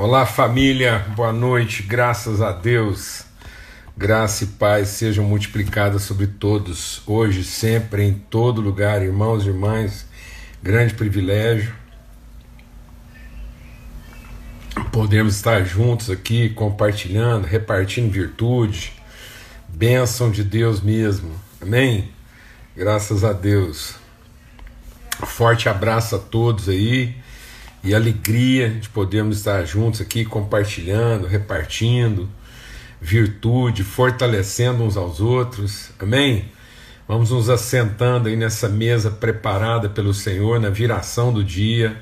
Olá, família, boa noite, graças a Deus. Graça e paz sejam multiplicadas sobre todos, hoje, sempre, em todo lugar, irmãos e irmãs. Grande privilégio podermos estar juntos aqui, compartilhando, repartindo virtude, bênção de Deus mesmo. Amém? Graças a Deus. Forte abraço a todos aí e alegria de podermos estar juntos aqui compartilhando, repartindo virtude, fortalecendo uns aos outros. Amém? Vamos nos assentando aí nessa mesa preparada pelo Senhor na viração do dia.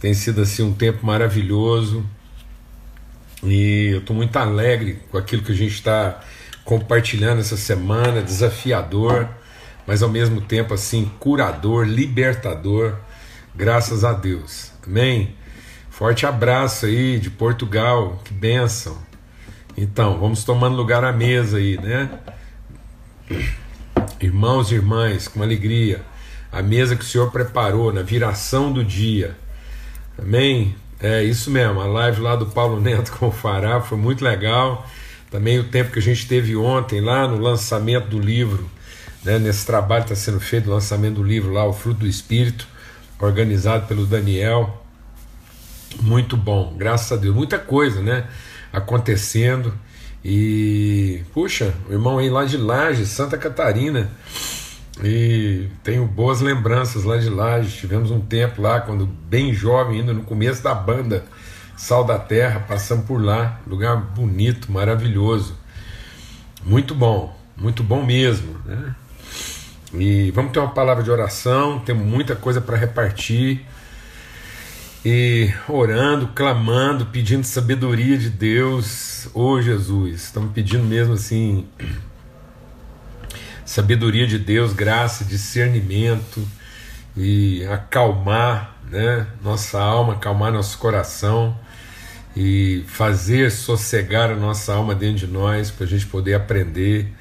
Tem sido assim um tempo maravilhoso. E eu estou muito alegre com aquilo que a gente está compartilhando essa semana, desafiador, mas ao mesmo tempo assim curador, libertador. Graças a Deus. Amém? Forte abraço aí de Portugal, que bênção. Então, vamos tomando lugar à mesa aí, né? Irmãos e irmãs, com alegria, a mesa que o Senhor preparou na viração do dia. Amém? É isso mesmo, a live lá do Paulo Neto com o Fará foi muito legal. Também o tempo que a gente teve ontem lá no lançamento do livro, né, nesse trabalho está sendo feito, o lançamento do livro lá, O Fruto do Espírito, organizado pelo Daniel. Muito bom, graças a Deus. Muita coisa, né? Acontecendo. E, puxa, o irmão aí lá de Laje, Santa Catarina. E tenho boas lembranças lá de Laje. Tivemos um tempo lá, quando bem jovem, ainda no começo da banda Sal da Terra, passamos por lá. Lugar bonito, maravilhoso. Muito bom, muito bom mesmo, né? E vamos ter uma palavra de oração, temos muita coisa para repartir e orando, clamando, pedindo sabedoria de Deus. Ô oh, Jesus, estamos pedindo mesmo assim sabedoria de Deus, graça, discernimento e acalmar, né, nossa alma, acalmar nosso coração e fazer sossegar a nossa alma dentro de nós para a gente poder aprender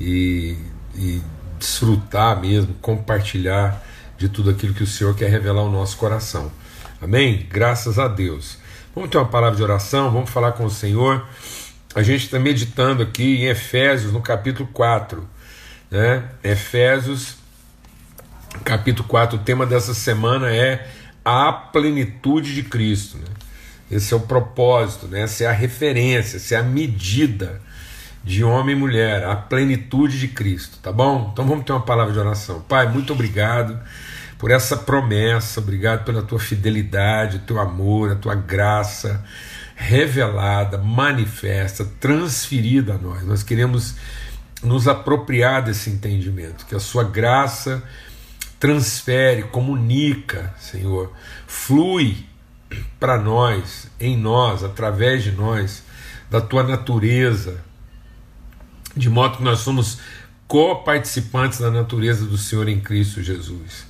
e, e desfrutar mesmo, compartilhar de tudo aquilo que o Senhor quer revelar ao nosso coração. Amém? Graças a Deus. Vamos ter uma palavra de oração, vamos falar com o Senhor. A gente está meditando aqui em Efésios, no capítulo 4. Né? Efésios, capítulo 4, o tema dessa semana é a plenitude de Cristo. Né? Esse é o propósito, né? essa é a referência, essa é a medida de homem e mulher, a plenitude de Cristo, tá bom? Então vamos ter uma palavra de oração. Pai, muito obrigado por essa promessa, obrigado pela tua fidelidade, teu amor, a tua graça revelada, manifesta, transferida a nós. Nós queremos nos apropriar desse entendimento, que a sua graça transfere, comunica, Senhor, flui para nós, em nós, através de nós, da tua natureza, de modo que nós somos co-participantes da natureza do Senhor em Cristo Jesus.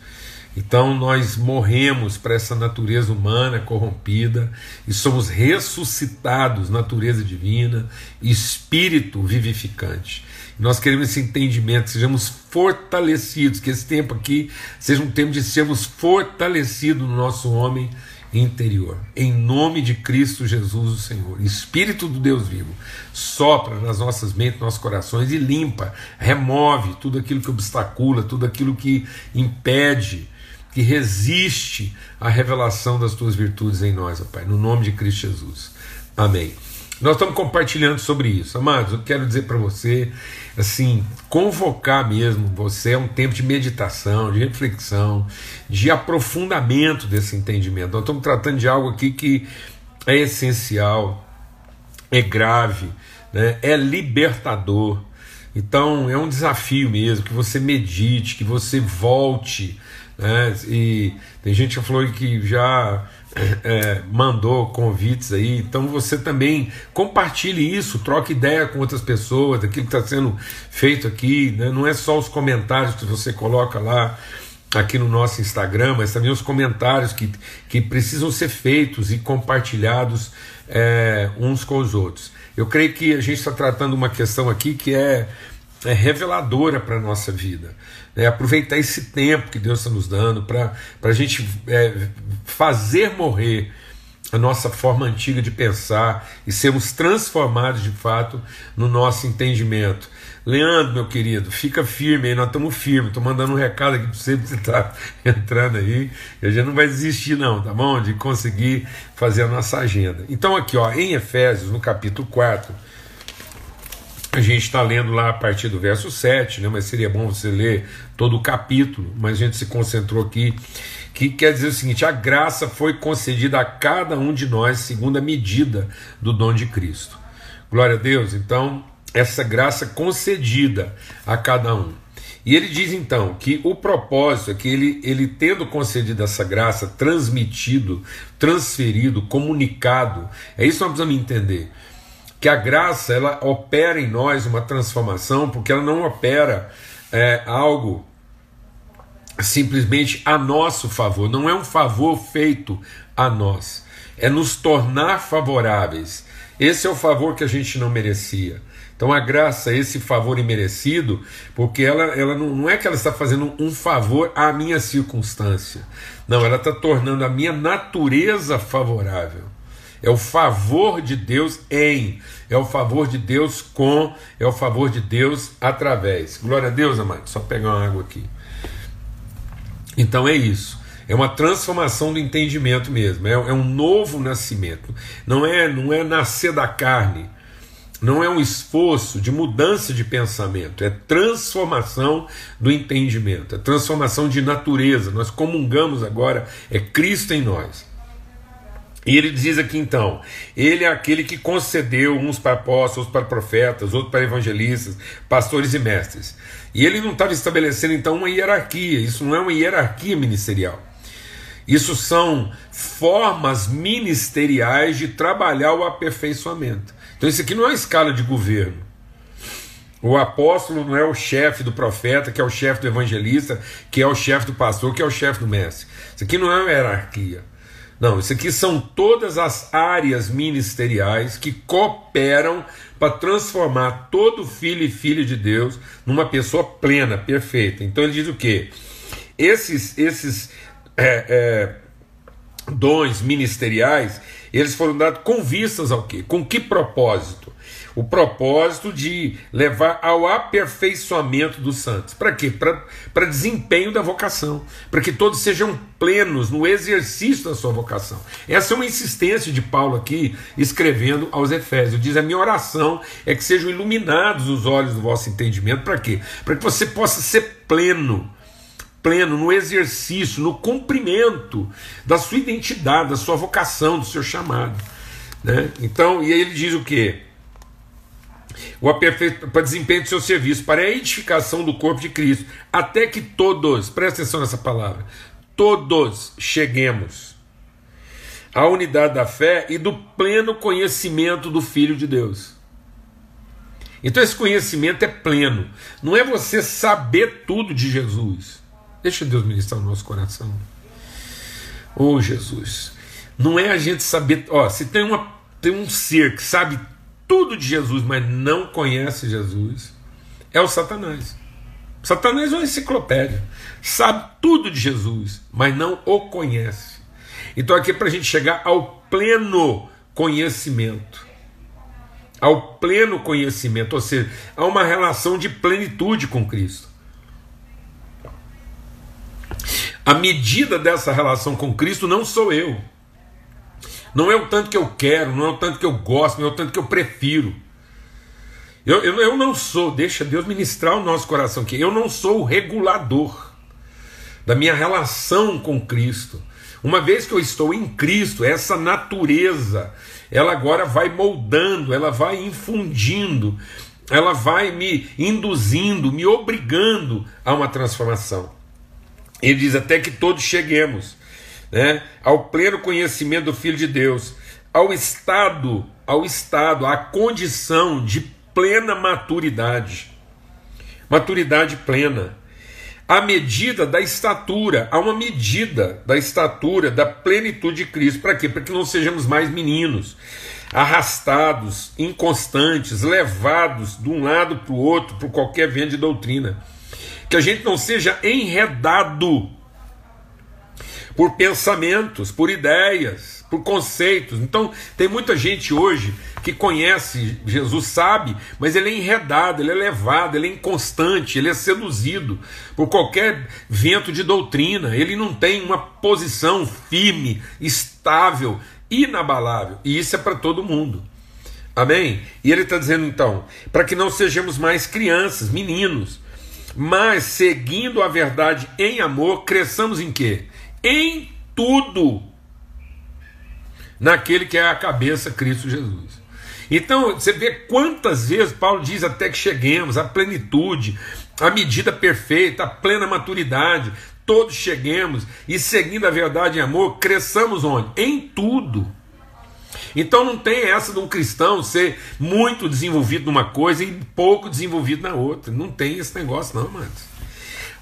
Então nós morremos para essa natureza humana corrompida e somos ressuscitados, natureza divina, espírito vivificante. Nós queremos esse entendimento, sejamos fortalecidos, que esse tempo aqui seja um tempo de sermos fortalecidos no nosso homem interior. Em nome de Cristo Jesus, o Senhor. Espírito do Deus vivo, sopra nas nossas mentes, nossos corações e limpa, remove tudo aquilo que obstacula, tudo aquilo que impede que resiste à revelação das tuas virtudes em nós, ó Pai, no nome de Cristo Jesus. Amém. Nós estamos compartilhando sobre isso, amados. Eu quero dizer para você, assim, convocar mesmo você é um tempo de meditação, de reflexão, de aprofundamento desse entendimento. Nós estamos tratando de algo aqui que é essencial, é grave, né? é libertador. Então é um desafio mesmo que você medite, que você volte né? E tem gente que falou que já é, é, mandou convites aí, então você também compartilhe isso, troque ideia com outras pessoas, daquilo que está sendo feito aqui, né? não é só os comentários que você coloca lá aqui no nosso Instagram, mas também os comentários que, que precisam ser feitos e compartilhados é, uns com os outros. Eu creio que a gente está tratando uma questão aqui que é, é reveladora para a nossa vida é, aproveitar esse tempo que Deus está nos dando para a gente é, fazer morrer a nossa forma antiga de pensar e sermos transformados de fato no nosso entendimento. Leandro, meu querido, fica firme aí, nós estamos firmes. Estou mandando um recado aqui para você, você está entrando aí. A gente não vai desistir, não, tá bom? De conseguir fazer a nossa agenda. Então, aqui, ó, em Efésios, no capítulo 4, a gente está lendo lá a partir do verso 7, né? Mas seria bom você ler todo o capítulo, mas a gente se concentrou aqui que quer dizer o seguinte: a graça foi concedida a cada um de nós segundo a medida do dom de Cristo. Glória a Deus. Então, essa graça concedida a cada um. E ele diz então que o propósito é que ele, ele tendo concedido essa graça, transmitido, transferido, comunicado, é isso que nós precisamos entender. Que a graça ela opera em nós uma transformação, porque ela não opera é, algo simplesmente a nosso favor, não é um favor feito a nós, é nos tornar favoráveis. Esse é o favor que a gente não merecia. Então a graça, esse favor imerecido, porque ela, ela não, não é que ela está fazendo um favor à minha circunstância, não, ela está tornando a minha natureza favorável. É o favor de Deus em, é o favor de Deus com, é o favor de Deus através. Glória a Deus, amado. Só pegar uma água aqui. Então é isso. É uma transformação do entendimento mesmo. É, é um novo nascimento. Não é, não é nascer da carne. Não é um esforço de mudança de pensamento, é transformação do entendimento, é transformação de natureza. Nós comungamos agora, é Cristo em nós. E ele diz aqui então: Ele é aquele que concedeu uns para apóstolos, para profetas, outros para evangelistas, pastores e mestres. E ele não estava estabelecendo então uma hierarquia, isso não é uma hierarquia ministerial. Isso são formas ministeriais de trabalhar o aperfeiçoamento. Então, isso aqui não é escala de governo. O apóstolo não é o chefe do profeta, que é o chefe do evangelista, que é o chefe do pastor, que é o chefe do mestre. Isso aqui não é uma hierarquia. Não, isso aqui são todas as áreas ministeriais que cooperam para transformar todo filho e filha de Deus numa pessoa plena, perfeita. Então ele diz o que? Esses, esses é, é, dons ministeriais, eles foram dados com vistas ao quê? Com que propósito? O propósito de levar ao aperfeiçoamento dos santos. Para quê? Para desempenho da vocação, para que todos sejam plenos no exercício da sua vocação. Essa é uma insistência de Paulo aqui, escrevendo aos Efésios. Diz: A minha oração é que sejam iluminados os olhos do vosso entendimento. Para quê? Para que você possa ser pleno pleno no exercício, no cumprimento da sua identidade, da sua vocação, do seu chamado. Né? Então, e aí ele diz o que? O para desempenho do seu serviço, para a edificação do corpo de Cristo, até que todos, presta atenção nessa palavra, todos cheguemos à unidade da fé e do pleno conhecimento do Filho de Deus. Então esse conhecimento é pleno, não é você saber tudo de Jesus. Deixa Deus ministrar o nosso coração. Oh Jesus, não é a gente saber, ó, se tem uma tem um ser que sabe tudo de Jesus, mas não conhece Jesus, é o Satanás. Satanás é uma enciclopédia, sabe tudo de Jesus, mas não o conhece. Então aqui é para a gente chegar ao pleno conhecimento. Ao pleno conhecimento, ou seja, a uma relação de plenitude com Cristo. A medida dessa relação com Cristo não sou eu. Não é o tanto que eu quero, não é o tanto que eu gosto, não é o tanto que eu prefiro. Eu, eu, eu não sou, deixa Deus ministrar o nosso coração aqui, eu não sou o regulador da minha relação com Cristo. Uma vez que eu estou em Cristo, essa natureza, ela agora vai moldando, ela vai infundindo, ela vai me induzindo, me obrigando a uma transformação. Ele diz até que todos cheguemos né, ao pleno conhecimento do Filho de Deus, ao estado, ao estado, à condição de plena maturidade. Maturidade plena. A medida da estatura, há uma medida da estatura, da plenitude de Cristo. Para quê? Para que não sejamos mais meninos, arrastados, inconstantes, levados de um lado para o outro por qualquer vento de doutrina. Que a gente não seja enredado por pensamentos, por ideias, por conceitos. Então, tem muita gente hoje que conhece Jesus, sabe, mas ele é enredado, ele é levado, ele é inconstante, ele é seduzido por qualquer vento de doutrina. Ele não tem uma posição firme, estável, inabalável. E isso é para todo mundo. Amém? E ele está dizendo então, para que não sejamos mais crianças, meninos, mas seguindo a verdade em amor, cresçamos em quê? Em tudo naquele que é a cabeça, Cristo Jesus. Então, você vê quantas vezes Paulo diz até que cheguemos à plenitude, à medida perfeita, à plena maturidade, todos cheguemos e seguindo a verdade em amor, cresçamos onde? Em tudo. Então não tem essa de um cristão ser muito desenvolvido numa coisa e pouco desenvolvido na outra. Não tem esse negócio, não, mano.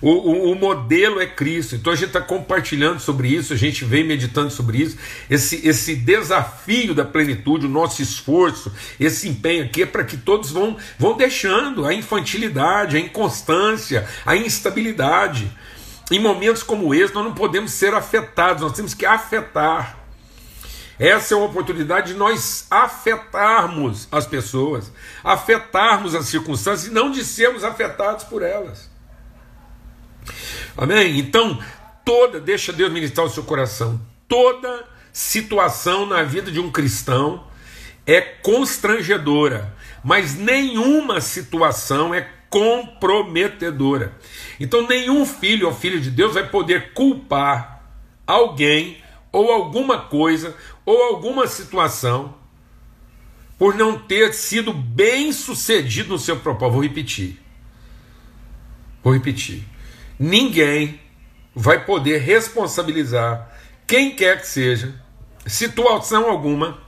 O, o, o, modelo é Cristo. Então a gente está compartilhando sobre isso, a gente vem meditando sobre isso. Esse, esse desafio da plenitude, o nosso esforço, esse empenho aqui é para que todos vão, vão deixando a infantilidade, a inconstância, a instabilidade. Em momentos como esse, nós não podemos ser afetados, nós temos que afetar. Essa é uma oportunidade de nós afetarmos as pessoas, afetarmos as circunstâncias e não de sermos afetados por elas. Amém? Então, toda, deixa Deus ministrar o seu coração, toda situação na vida de um cristão é constrangedora, mas nenhuma situação é comprometedora. Então, nenhum filho ou filho de Deus vai poder culpar alguém ou alguma coisa ou alguma situação por não ter sido bem sucedido no seu propósito. Vou repetir. Vou repetir ninguém vai poder responsabilizar quem quer que seja, situação alguma,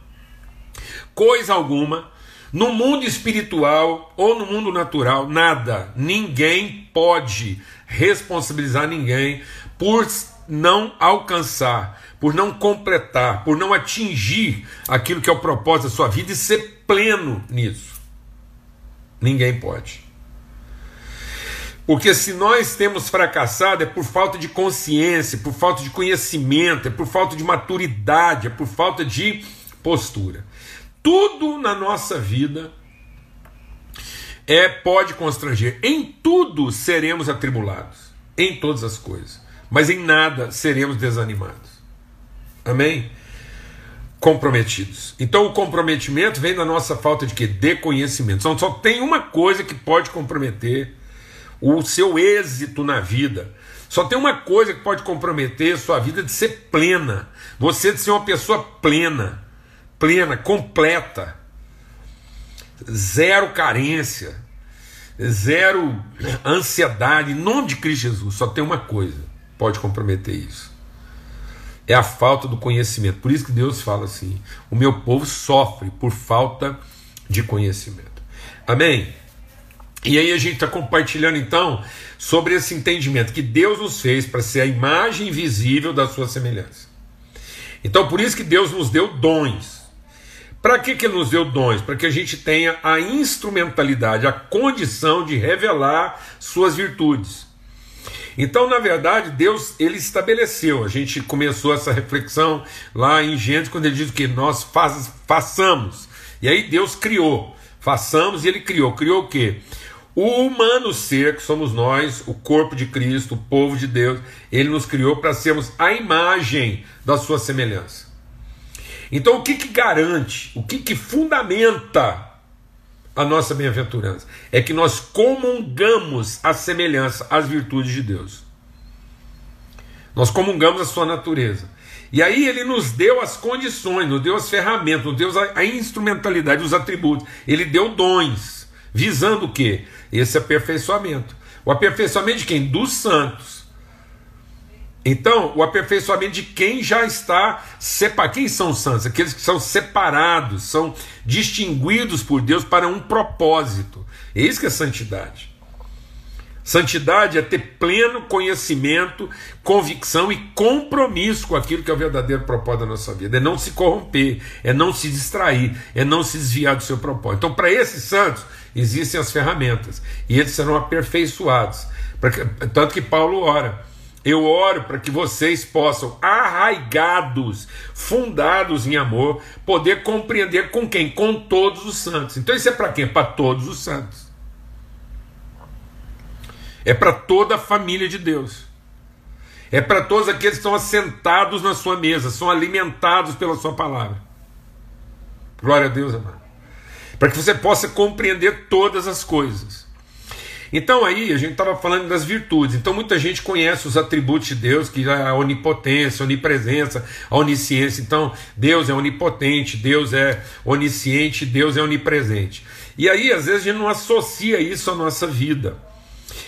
coisa alguma, no mundo espiritual ou no mundo natural, nada, ninguém pode responsabilizar ninguém por não alcançar, por não completar, por não atingir aquilo que é o propósito da sua vida e ser pleno nisso. Ninguém pode. Porque se nós temos fracassado é por falta de consciência, por falta de conhecimento, é por falta de maturidade, é por falta de postura. Tudo na nossa vida é pode constranger. Em tudo seremos atribulados, em todas as coisas, mas em nada seremos desanimados. Amém? Comprometidos. Então o comprometimento vem da nossa falta de que de conhecimento. Só, só tem uma coisa que pode comprometer o seu êxito na vida. Só tem uma coisa que pode comprometer sua vida de ser plena. Você de ser uma pessoa plena, plena, completa. Zero carência, zero ansiedade. Em nome de Cristo Jesus, só tem uma coisa pode comprometer isso. É a falta do conhecimento. Por isso que Deus fala assim: o meu povo sofre por falta de conhecimento. Amém? E aí a gente está compartilhando então sobre esse entendimento que Deus nos fez para ser a imagem visível da sua semelhança. Então por isso que Deus nos deu dons. Para que, que Ele nos deu dons? Para que a gente tenha a instrumentalidade, a condição de revelar suas virtudes. Então, na verdade, Deus ele estabeleceu. A gente começou essa reflexão lá em Gênesis quando ele diz que nós faz, façamos. E aí Deus criou. Façamos e ele criou. Criou o quê? O humano ser, que somos nós, o corpo de Cristo, o povo de Deus, ele nos criou para sermos a imagem da sua semelhança. Então, o que, que garante, o que, que fundamenta a nossa bem-aventurança? É que nós comungamos a semelhança, as virtudes de Deus. Nós comungamos a sua natureza. E aí ele nos deu as condições, nos deu as ferramentas, nos deu a, a instrumentalidade, os atributos. Ele deu dons, visando o quê? esse aperfeiçoamento. O aperfeiçoamento de quem? Dos santos. Então, o aperfeiçoamento de quem já está separado. Quem são os santos? Aqueles que são separados, são distinguidos por Deus para um propósito. É isso que é santidade. Santidade é ter pleno conhecimento, convicção e compromisso com aquilo que é o verdadeiro propósito da nossa vida. É não se corromper, é não se distrair, é não se desviar do seu propósito. Então, para esses santos, existem as ferramentas e eles serão aperfeiçoados. tanto que Paulo ora. eu oro para que vocês possam, arraigados, fundados em amor, poder compreender com quem? Com todos os santos. Então isso é para quem? Para todos os santos. É para toda a família de Deus. É para todos aqueles que estão assentados na sua mesa, são alimentados pela sua palavra. Glória a Deus, amado. Para que você possa compreender todas as coisas. Então aí a gente estava falando das virtudes. Então muita gente conhece os atributos de Deus, que é a onipotência, a onipresença, a onisciência. Então Deus é onipotente, Deus é onisciente, Deus é onipresente. E aí às vezes a gente não associa isso à nossa vida.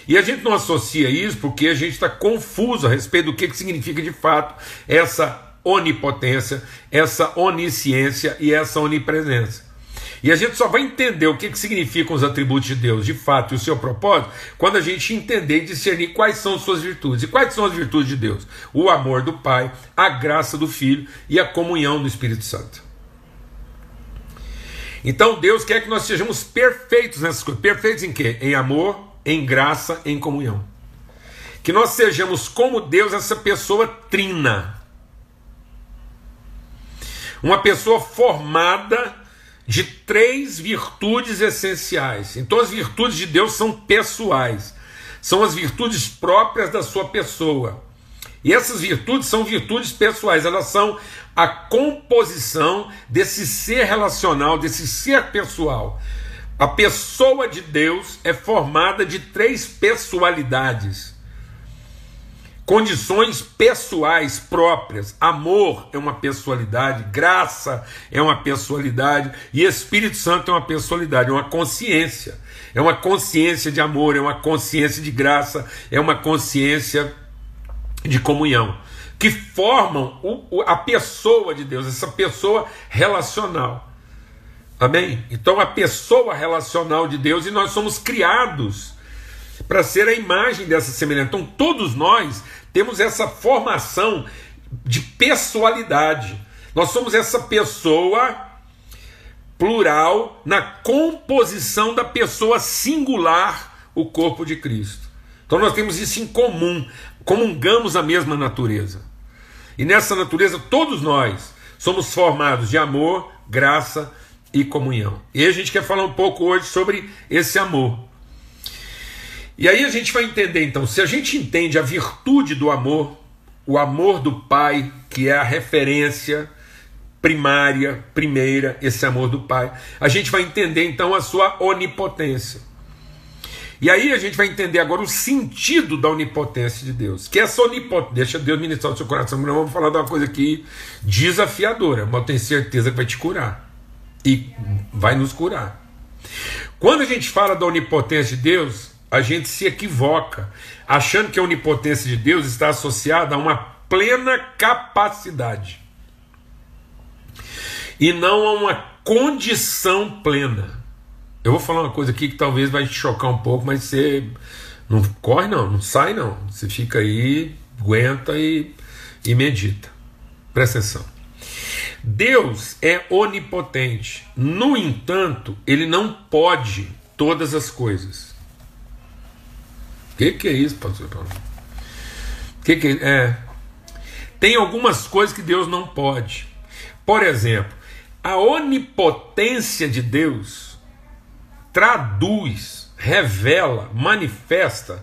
E a gente não associa isso porque a gente está confuso a respeito do que, que significa de fato essa onipotência, essa onisciência e essa onipresença. E a gente só vai entender o que, que significam os atributos de Deus, de fato, e o seu propósito, quando a gente entender e discernir quais são suas virtudes. E quais são as virtudes de Deus? O amor do Pai, a graça do Filho e a comunhão do Espírito Santo. Então Deus quer que nós sejamos perfeitos nessas coisas. Perfeitos em quê? Em amor, em graça, em comunhão. Que nós sejamos como Deus, essa pessoa trina. Uma pessoa formada de três virtudes essenciais. Então, as virtudes de Deus são pessoais, são as virtudes próprias da sua pessoa. E essas virtudes são virtudes pessoais, elas são a composição desse ser relacional, desse ser pessoal. A pessoa de Deus é formada de três pessoalidades condições pessoais próprias. Amor é uma pessoalidade, graça é uma pessoalidade e Espírito Santo é uma pessoalidade, é uma consciência. É uma consciência de amor, é uma consciência de graça, é uma consciência de comunhão, que formam a pessoa de Deus, essa pessoa relacional. Amém? Então, a pessoa relacional de Deus e nós somos criados para ser a imagem dessa semelhança. Então, todos nós temos essa formação de pessoalidade. Nós somos essa pessoa plural na composição da pessoa singular, o corpo de Cristo. Então nós temos isso em comum, comungamos a mesma natureza. E nessa natureza todos nós somos formados de amor, graça e comunhão. E a gente quer falar um pouco hoje sobre esse amor. E aí a gente vai entender então, se a gente entende a virtude do amor, o amor do Pai, que é a referência primária, primeira, esse amor do Pai, a gente vai entender então a sua onipotência. E aí a gente vai entender agora o sentido da onipotência de Deus. Que essa onipotência, deixa Deus ministrar o seu coração, não vamos falar de uma coisa aqui desafiadora, mas eu tenho certeza que vai te curar. E vai nos curar. Quando a gente fala da onipotência de Deus, a gente se equivoca, achando que a onipotência de Deus está associada a uma plena capacidade e não a uma condição plena. Eu vou falar uma coisa aqui que talvez vai te chocar um pouco, mas você não corre não, não sai não. Você fica aí, aguenta e, e medita. Presta atenção. Deus é onipotente. No entanto, ele não pode todas as coisas que, que é isso, pastor Paulo? Que que é? Tem algumas coisas que Deus não pode. Por exemplo, a onipotência de Deus traduz, revela, manifesta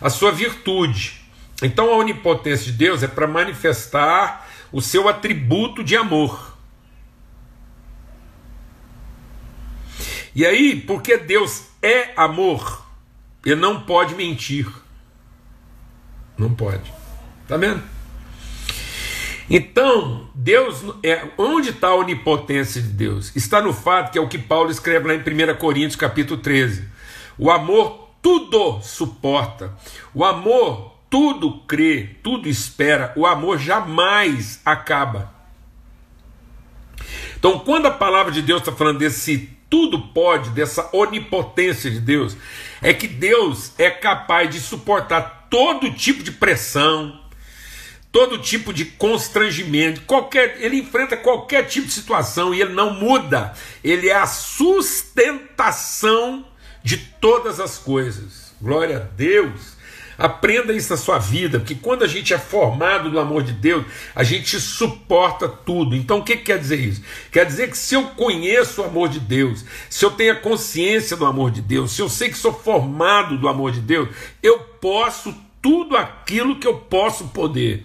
a sua virtude. Então a onipotência de Deus é para manifestar o seu atributo de amor. E aí, porque Deus é amor, ele não pode mentir. Não pode. Tá vendo? Então, Deus é onde está a onipotência de Deus? Está no fato que é o que Paulo escreve lá em 1 Coríntios, capítulo 13. O amor tudo suporta. O amor tudo crê, tudo espera. O amor jamais acaba. Então, quando a palavra de Deus está falando desse tudo pode, dessa onipotência de Deus, é que Deus é capaz de suportar todo tipo de pressão, todo tipo de constrangimento, qualquer, ele enfrenta qualquer tipo de situação e ele não muda. Ele é a sustentação de todas as coisas. Glória a Deus. Aprenda isso na sua vida, porque quando a gente é formado do amor de Deus, a gente suporta tudo. Então o que, que quer dizer isso? Quer dizer que se eu conheço o amor de Deus, se eu tenho a consciência do amor de Deus, se eu sei que sou formado do amor de Deus, eu posso tudo aquilo que eu posso poder.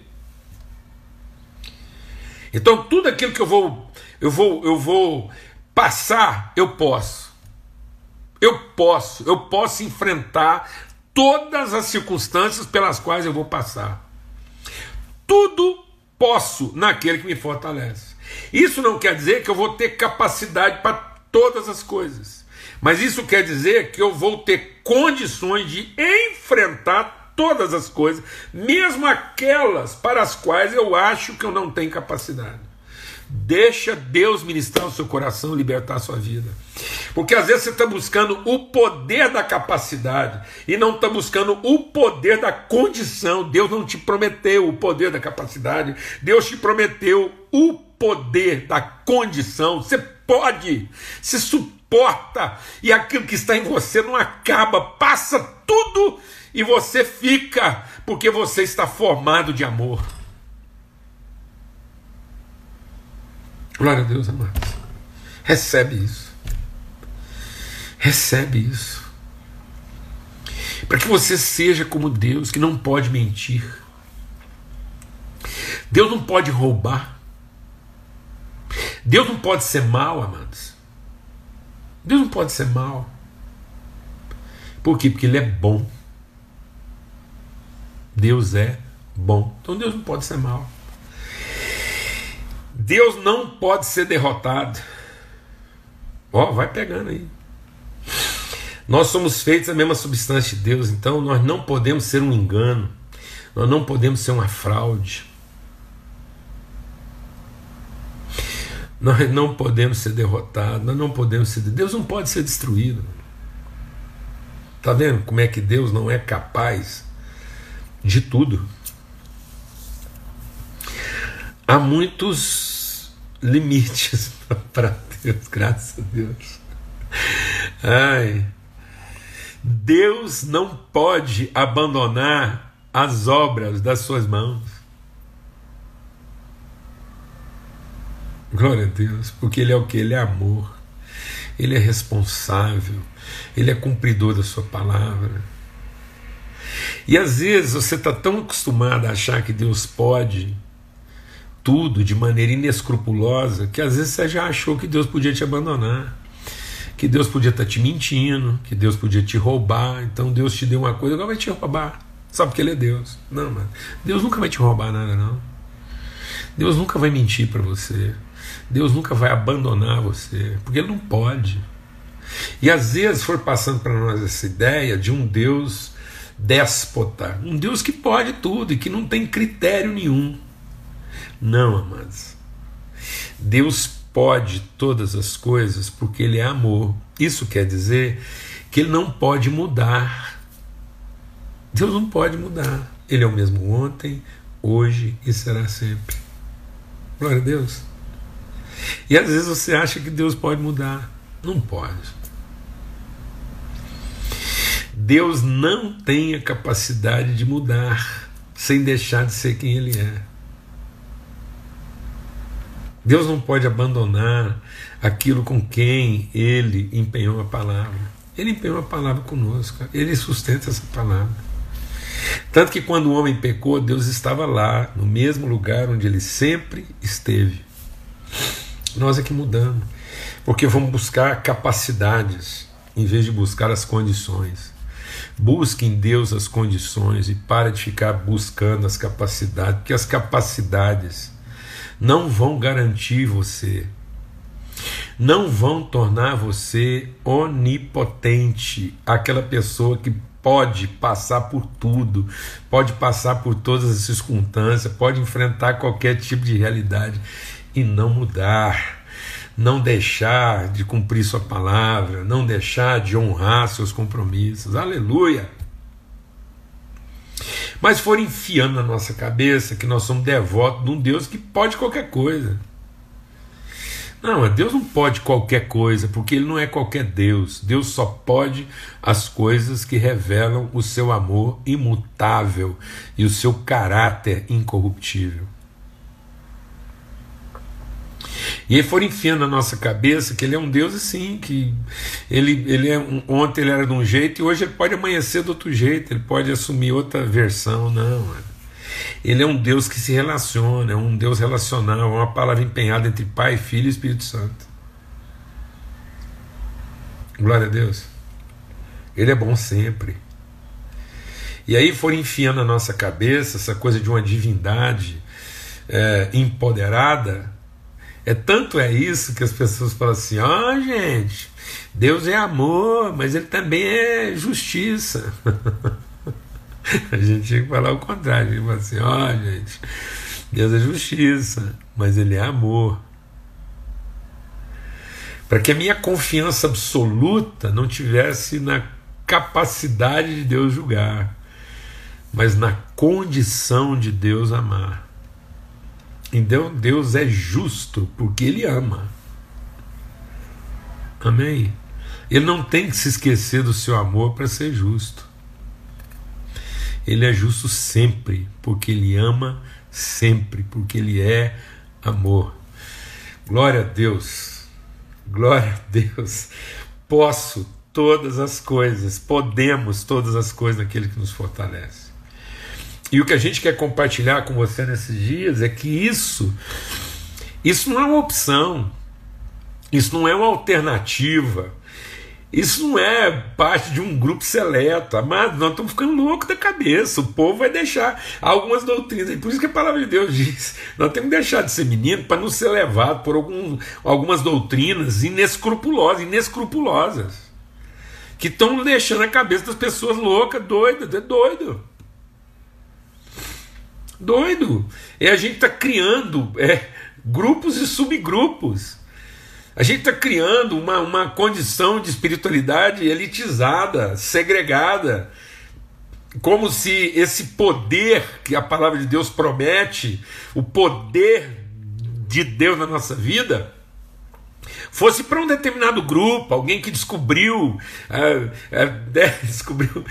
Então tudo aquilo que eu vou eu vou eu vou passar, eu posso. Eu posso, eu posso enfrentar todas as circunstâncias pelas quais eu vou passar. Tudo posso naquele que me fortalece. Isso não quer dizer que eu vou ter capacidade para todas as coisas, mas isso quer dizer que eu vou ter condições de enfrentar todas as coisas, mesmo aquelas para as quais eu acho que eu não tenho capacidade. Deixa Deus ministrar o seu coração, libertar a sua vida. Porque às vezes você está buscando o poder da capacidade e não está buscando o poder da condição. Deus não te prometeu o poder da capacidade, Deus te prometeu o poder da condição. Você pode, se suporta e aquilo que está em você não acaba, passa tudo e você fica, porque você está formado de amor. Glória a Deus, amados. Recebe isso. Recebe isso. Para que você seja como Deus, que não pode mentir. Deus não pode roubar. Deus não pode ser mal, amados. Deus não pode ser mal. Por quê? Porque Ele é bom. Deus é bom. Então Deus não pode ser mal. Deus não pode ser derrotado. Ó, oh, vai pegando aí. Nós somos feitos da mesma substância de Deus, então nós não podemos ser um engano, nós não podemos ser uma fraude. Nós não podemos ser derrotados, nós não podemos ser. Deus não pode ser destruído. Está vendo como é que Deus não é capaz de tudo? Há muitos limites para Deus, graças a Deus. Ai. Deus não pode abandonar as obras das suas mãos. Glória a Deus, porque Ele é o que? Ele é amor, Ele é responsável, Ele é cumpridor da Sua palavra. E às vezes você está tão acostumado a achar que Deus pode tudo de maneira inescrupulosa que às vezes você já achou que Deus podia te abandonar, que Deus podia estar tá te mentindo, que Deus podia te roubar. Então Deus te deu uma coisa, agora vai te roubar. Só porque Ele é Deus. Não, mano. Deus nunca vai te roubar nada, não. Deus nunca vai mentir para você. Deus nunca vai abandonar você, porque Ele não pode. E às vezes for passando para nós essa ideia de um Deus déspota, um Deus que pode tudo e que não tem critério nenhum. Não, amados. Deus pode todas as coisas porque Ele é amor. Isso quer dizer que Ele não pode mudar. Deus não pode mudar. Ele é o mesmo ontem, hoje e será sempre. Glória a Deus. E às vezes você acha que Deus pode mudar. Não pode. Deus não tem a capacidade de mudar sem deixar de ser quem Ele é. Deus não pode abandonar aquilo com quem ele empenhou a palavra. Ele empenhou a palavra conosco, ele sustenta essa palavra. Tanto que quando o homem pecou, Deus estava lá, no mesmo lugar onde ele sempre esteve. Nós é que mudamos, porque vamos buscar capacidades em vez de buscar as condições. Busque em Deus as condições e pare de ficar buscando as capacidades, porque as capacidades não vão garantir você, não vão tornar você onipotente, aquela pessoa que pode passar por tudo, pode passar por todas as circunstâncias, pode enfrentar qualquer tipo de realidade e não mudar, não deixar de cumprir sua palavra, não deixar de honrar seus compromissos. Aleluia! Mas foram enfiando na nossa cabeça que nós somos devotos de um Deus que pode qualquer coisa. Não, Deus não pode qualquer coisa, porque Ele não é qualquer Deus. Deus só pode as coisas que revelam o seu amor imutável e o seu caráter incorruptível. E aí foram enfiando na nossa cabeça que ele é um Deus assim, que ele, ele é um, ontem ele era de um jeito e hoje ele pode amanhecer de outro jeito, ele pode assumir outra versão. Não. Ele é um Deus que se relaciona, é um Deus relacional, é uma palavra empenhada entre Pai, Filho e Espírito Santo. Glória a Deus. Ele é bom sempre. E aí foram enfiando na nossa cabeça essa coisa de uma divindade é, empoderada. É tanto é isso que as pessoas falam assim: ó, oh, gente, Deus é amor, mas ele também é justiça. A gente tinha que falar o contrário. A fala assim: ó, oh, gente, Deus é justiça, mas Ele é amor. Para que a minha confiança absoluta não tivesse na capacidade de Deus julgar, mas na condição de Deus amar. Então Deus é justo porque Ele ama. Amém? Ele não tem que se esquecer do seu amor para ser justo. Ele é justo sempre, porque ele ama sempre, porque ele é amor. Glória a Deus, glória a Deus. Posso todas as coisas, podemos todas as coisas naquele que nos fortalece. E o que a gente quer compartilhar com você nesses dias é que isso, isso não é uma opção, isso não é uma alternativa, isso não é parte de um grupo seleto, amado. Nós estamos ficando loucos da cabeça. O povo vai deixar algumas doutrinas. Por isso que a palavra de Deus diz: nós temos que deixar de ser menino para não ser levado por algum, algumas doutrinas inescrupulosas, inescrupulosas, que estão deixando a cabeça das pessoas loucas, doidas, é doido. Doido. E a gente está criando é, grupos e subgrupos a gente está criando uma, uma condição de espiritualidade elitizada, segregada, como se esse poder que a palavra de Deus promete, o poder de Deus na nossa vida, fosse para um determinado grupo, alguém que descobriu, é, é, descobriu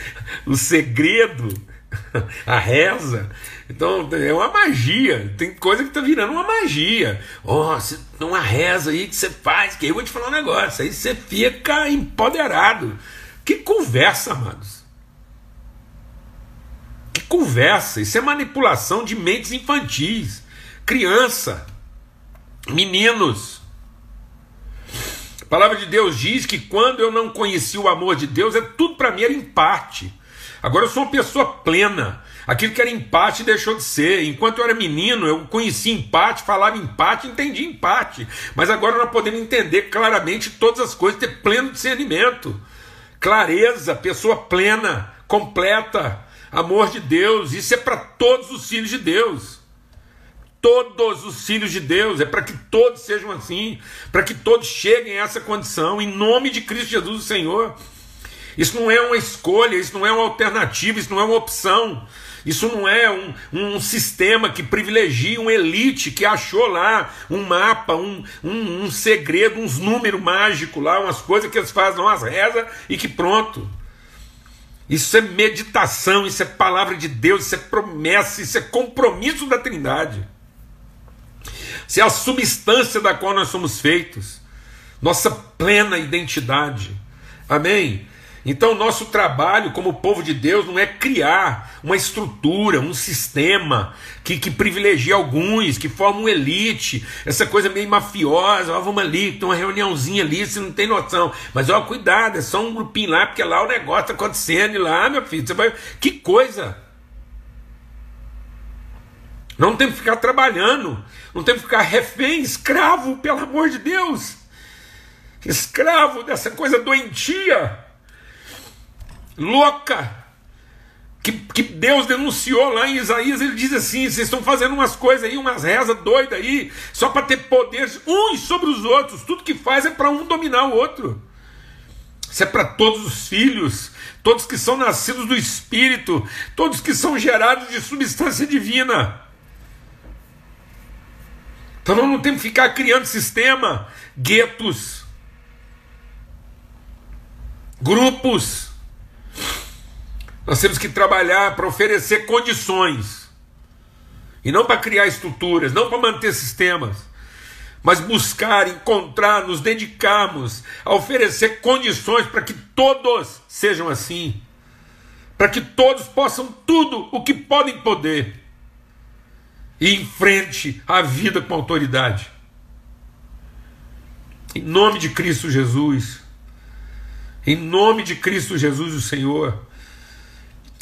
o segredo, a reza, então é uma magia, tem coisa que está virando uma magia. Ó, oh, uma reza aí que você faz, que eu vou te falar um negócio, aí você fica empoderado. Que conversa, amados. Que conversa, isso é manipulação de mentes infantis, criança, meninos. A palavra de Deus diz que quando eu não conheci o amor de Deus, é tudo para mim era em parte. Agora eu sou uma pessoa plena. Aquilo que era empate deixou de ser. Enquanto eu era menino, eu conhecia empate, falava empate, entendia empate. Mas agora nós podemos entender claramente todas as coisas, ter pleno discernimento, clareza, pessoa plena, completa, amor de Deus. Isso é para todos os filhos de Deus. Todos os filhos de Deus, é para que todos sejam assim, para que todos cheguem a essa condição, em nome de Cristo Jesus, o Senhor. Isso não é uma escolha, isso não é uma alternativa, isso não é uma opção. Isso não é um, um sistema que privilegia uma elite que achou lá um mapa, um, um, um segredo, uns números mágicos lá, umas coisas que eles fazem, umas rezas e que pronto. Isso é meditação, isso é palavra de Deus, isso é promessa, isso é compromisso da Trindade. Isso é a substância da qual nós somos feitos, nossa plena identidade. Amém? Então, nosso trabalho como povo de Deus não é criar uma estrutura, um sistema que, que privilegia alguns, que forma uma elite, essa coisa meio mafiosa. Ó, vamos ali, tem uma reuniãozinha ali, você não tem noção. Mas, ó, cuidado, é só um grupinho lá, porque lá o negócio está acontecendo, e lá, meu filho, você vai. Que coisa! Não tem que ficar trabalhando, não tem que ficar refém, escravo, pelo amor de Deus, escravo dessa coisa doentia louca que, que Deus denunciou lá em Isaías. Ele diz assim: vocês estão fazendo umas coisas aí, umas rezas doidas aí, só para ter poder uns sobre os outros. Tudo que faz é para um dominar o outro. Isso é para todos os filhos, todos que são nascidos do Espírito, todos que são gerados de substância divina. Então nós não temos que ficar criando sistema, guetos, grupos. Nós temos que trabalhar para oferecer condições. E não para criar estruturas, não para manter sistemas, mas buscar, encontrar, nos dedicarmos a oferecer condições para que todos sejam assim. Para que todos possam tudo o que podem poder e enfrente a vida com autoridade. Em nome de Cristo Jesus. Em nome de Cristo Jesus, o Senhor.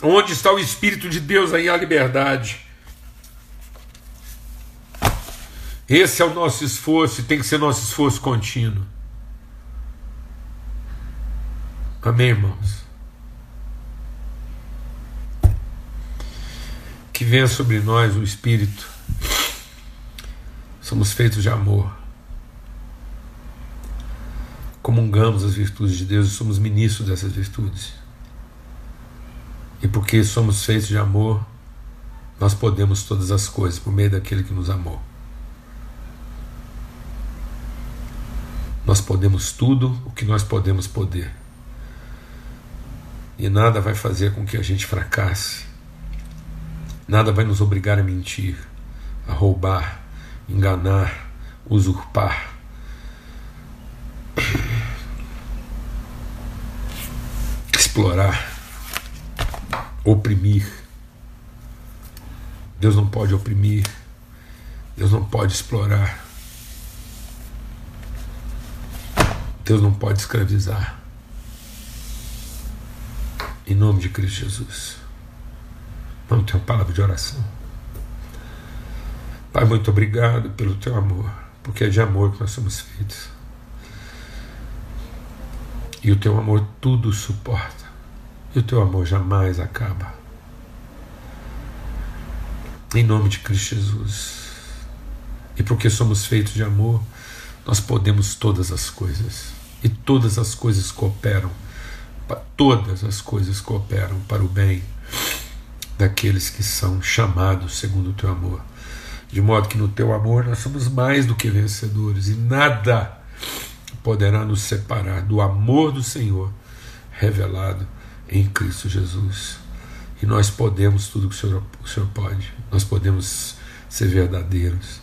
Onde está o Espírito de Deus, aí a liberdade. Esse é o nosso esforço e tem que ser nosso esforço contínuo. Amém, irmãos? Que venha sobre nós o Espírito. Somos feitos de amor. Comungamos as virtudes de Deus e somos ministros dessas virtudes. E porque somos feitos de amor, nós podemos todas as coisas por meio daquele que nos amou. Nós podemos tudo o que nós podemos poder. E nada vai fazer com que a gente fracasse. Nada vai nos obrigar a mentir, a roubar, enganar, usurpar. Explorar, oprimir. Deus não pode oprimir, Deus não pode explorar. Deus não pode escravizar. Em nome de Cristo Jesus. Vamos ter uma palavra de oração. Pai, muito obrigado pelo teu amor, porque é de amor que nós somos feitos. E o teu amor tudo suporta. E o teu amor jamais acaba. Em nome de Cristo Jesus. E porque somos feitos de amor, nós podemos todas as coisas e todas as coisas cooperam, todas as coisas cooperam para o bem daqueles que são chamados segundo o teu amor. De modo que no teu amor nós somos mais do que vencedores e nada poderá nos separar do amor do Senhor revelado em Cristo Jesus. E nós podemos tudo que o Senhor, o Senhor pode. Nós podemos ser verdadeiros,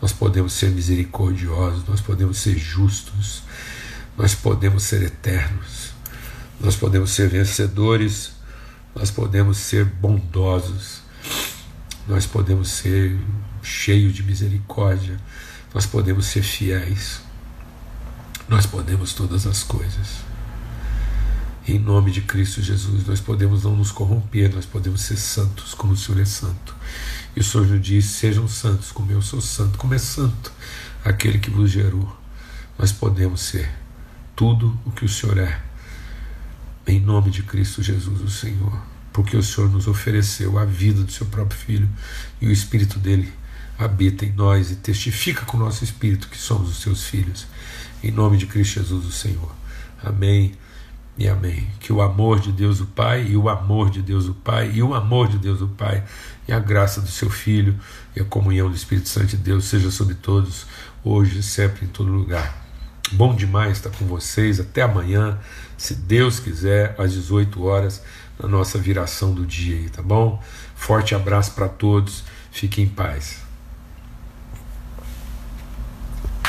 nós podemos ser misericordiosos, nós podemos ser justos, nós podemos ser eternos, nós podemos ser vencedores, nós podemos ser bondosos, nós podemos ser cheios de misericórdia, nós podemos ser fiéis, nós podemos todas as coisas. Em nome de Cristo Jesus, nós podemos não nos corromper, nós podemos ser santos como o Senhor é santo. E o Senhor diz: sejam santos como eu sou santo, como é santo aquele que vos gerou. Nós podemos ser tudo o que o Senhor é, em nome de Cristo Jesus, o Senhor, porque o Senhor nos ofereceu a vida do seu próprio Filho e o Espírito dele habita em nós e testifica com o nosso Espírito que somos os seus filhos, em nome de Cristo Jesus, o Senhor. Amém e amém. Que o amor de Deus o Pai e o amor de Deus o Pai e o amor de Deus o Pai e a graça do seu Filho e a comunhão do Espírito Santo de Deus seja sobre todos, hoje sempre em todo lugar. Bom demais estar com vocês. Até amanhã, se Deus quiser, às 18 horas, na nossa viração do dia aí, tá bom? Forte abraço para todos. Fiquem em paz.